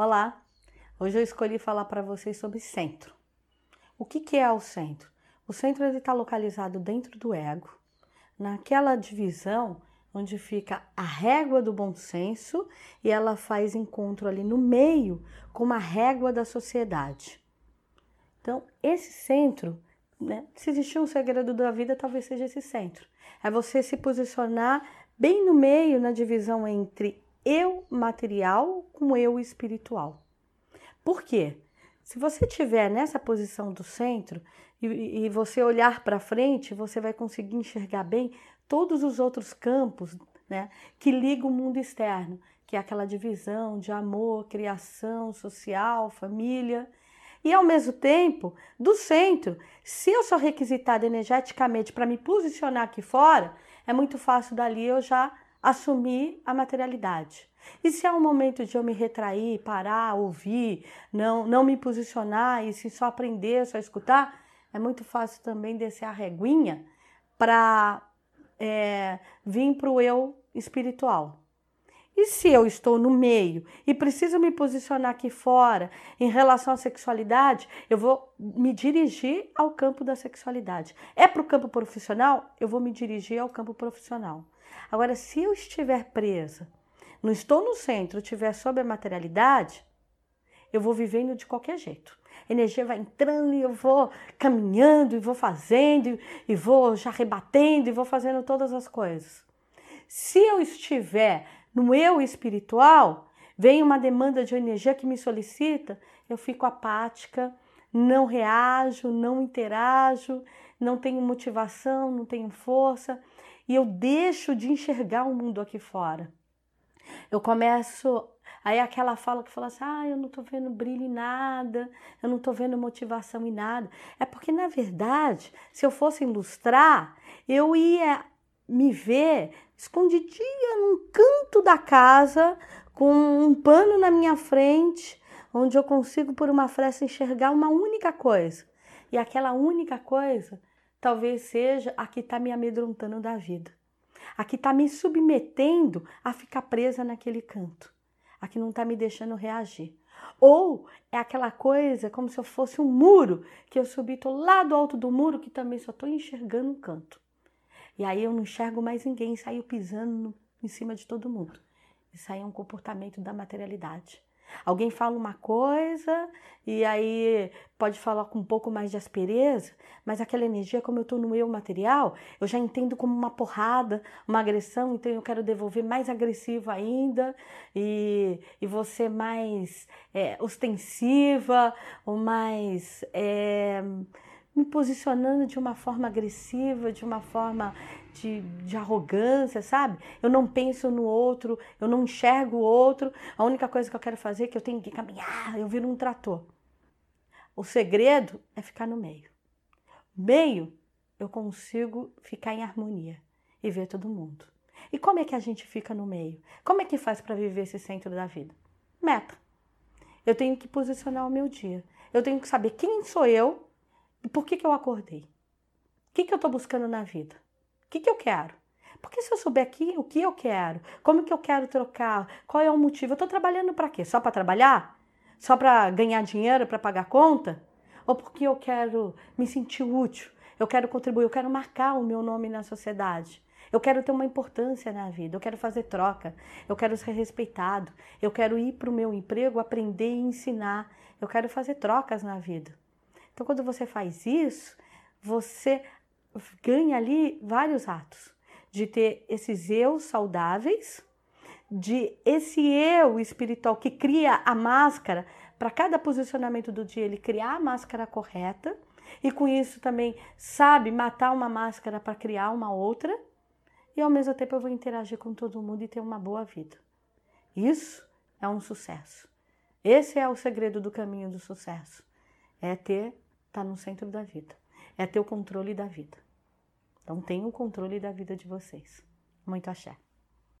Olá! Hoje eu escolhi falar para vocês sobre centro. O que, que é o centro? O centro está localizado dentro do ego, naquela divisão onde fica a régua do bom senso e ela faz encontro ali no meio com uma régua da sociedade. Então, esse centro, né, se existir um segredo da vida, talvez seja esse centro. É você se posicionar bem no meio na divisão entre eu material com eu espiritual. Por quê? Se você estiver nessa posição do centro e, e você olhar para frente, você vai conseguir enxergar bem todos os outros campos né, que ligam o mundo externo, que é aquela divisão de amor, criação social, família. E ao mesmo tempo, do centro, se eu sou requisitada energeticamente para me posicionar aqui fora, é muito fácil dali eu já assumir a materialidade. E se é um momento de eu me retrair, parar, ouvir, não, não me posicionar e se só aprender, só escutar, é muito fácil também descer a reguinha para é, vir para o eu espiritual. E se eu estou no meio e preciso me posicionar aqui fora em relação à sexualidade, eu vou me dirigir ao campo da sexualidade. É para o campo profissional? Eu vou me dirigir ao campo profissional. Agora, se eu estiver presa, não estou no centro, estiver sob a materialidade, eu vou vivendo de qualquer jeito. Energia vai entrando e eu vou caminhando e vou fazendo e vou já rebatendo e vou fazendo todas as coisas. Se eu estiver no eu espiritual, vem uma demanda de energia que me solicita, eu fico apática, não reajo, não interajo, não tenho motivação, não tenho força e eu deixo de enxergar o mundo aqui fora. Eu começo Aí aquela fala que fala assim: ah, eu não tô vendo brilho em nada, eu não tô vendo motivação em nada. É porque, na verdade, se eu fosse ilustrar, eu ia me ver escondidinha num canto da casa, com um pano na minha frente, onde eu consigo, por uma fresta, enxergar uma única coisa. E aquela única coisa talvez seja a que está me amedrontando da vida, a que está me submetendo a ficar presa naquele canto, a que não está me deixando reagir. Ou é aquela coisa como se eu fosse um muro, que eu subi, estou lá do alto do muro, que também só estou enxergando um canto. E aí eu não enxergo mais ninguém, saio pisando no, em cima de todo mundo. Isso aí é um comportamento da materialidade. Alguém fala uma coisa e aí pode falar com um pouco mais de aspereza, mas aquela energia, como eu estou no eu material, eu já entendo como uma porrada, uma agressão, então eu quero devolver mais agressivo ainda e, e você mais é, ostensiva ou mais. É, me posicionando de uma forma agressiva, de uma forma de, de, arrogância, sabe? Eu não penso no outro, eu não enxergo o outro. A única coisa que eu quero fazer é que eu tenho que caminhar, eu viro um trator. O segredo é ficar no meio. Meio, eu consigo ficar em harmonia e ver todo mundo. E como é que a gente fica no meio? Como é que faz para viver esse centro da vida? Meta. Eu tenho que posicionar o meu dia. Eu tenho que saber quem sou eu por que, que eu acordei? O que, que eu estou buscando na vida? O que, que eu quero? Porque se eu souber aqui o que eu quero, como que eu quero trocar, qual é o motivo, eu estou trabalhando para quê? Só para trabalhar? Só para ganhar dinheiro, para pagar conta? Ou porque eu quero me sentir útil? Eu quero contribuir, eu quero marcar o meu nome na sociedade. Eu quero ter uma importância na vida, eu quero fazer troca, eu quero ser respeitado, eu quero ir para o meu emprego, aprender e ensinar, eu quero fazer trocas na vida. Então, quando você faz isso, você ganha ali vários atos de ter esses eu saudáveis, de esse eu espiritual que cria a máscara para cada posicionamento do dia, ele criar a máscara correta e com isso também sabe matar uma máscara para criar uma outra e ao mesmo tempo eu vou interagir com todo mundo e ter uma boa vida. Isso é um sucesso. Esse é o segredo do caminho do sucesso. É ter está no centro da vida. É ter o controle da vida. Então tenha o controle da vida de vocês. Muito axé.